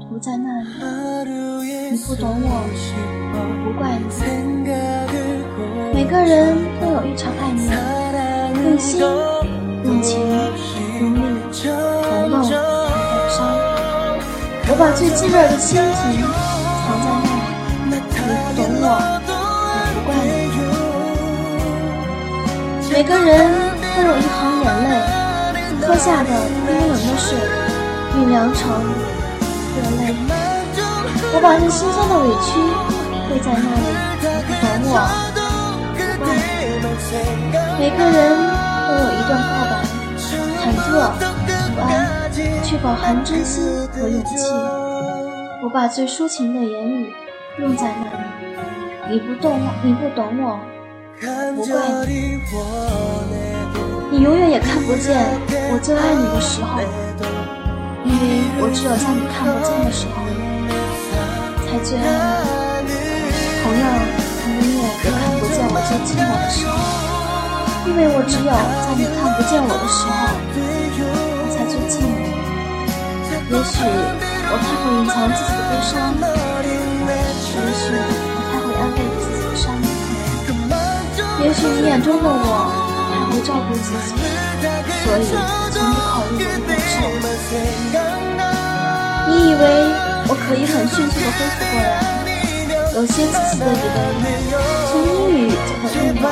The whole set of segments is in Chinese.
涂在那里，你不懂我，我不怪你。每个人都有一场爱恋，用心，用情。用力疼痛感伤，我把最炙热的心情藏在那里，你不懂我，我不怪你。每个人都有一行眼泪，喝下的冰冷的水酝酿成热泪。我把这心酸的委屈跪在那里，你不懂我，不怪你。每个人都有一段告白。忐忑不安，却饱含真心和勇气。我把最抒情的言语用在那里，你不懂，你不懂我，不怪你。你永远也看不见我最爱你的时候，因为我只有在你看不见的时候才最爱你。同样，你永远也看不见我最寂寞的时候。因为我只有在你看不见我的时候，我才最寂寞。也许我太会隐藏自己的悲伤，也许我太会安慰自己的伤痛，也许你眼中的我太会照顾自己，所以从不考虑我的感受。可以很迅速的恢复过来，有些自私的以为从英语就会用完。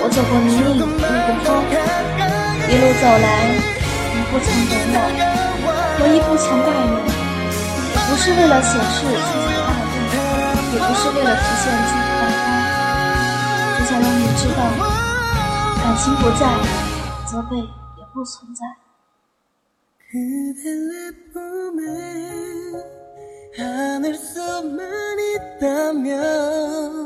我走过泥泞，遇过风，一路走来，你不曾懂我，我亦不曾怪你。不是为了显示自己的大度，也不是为了体现自己的大方，只想让你知道，感情不在，责备也不存在。 안을 수만 있다면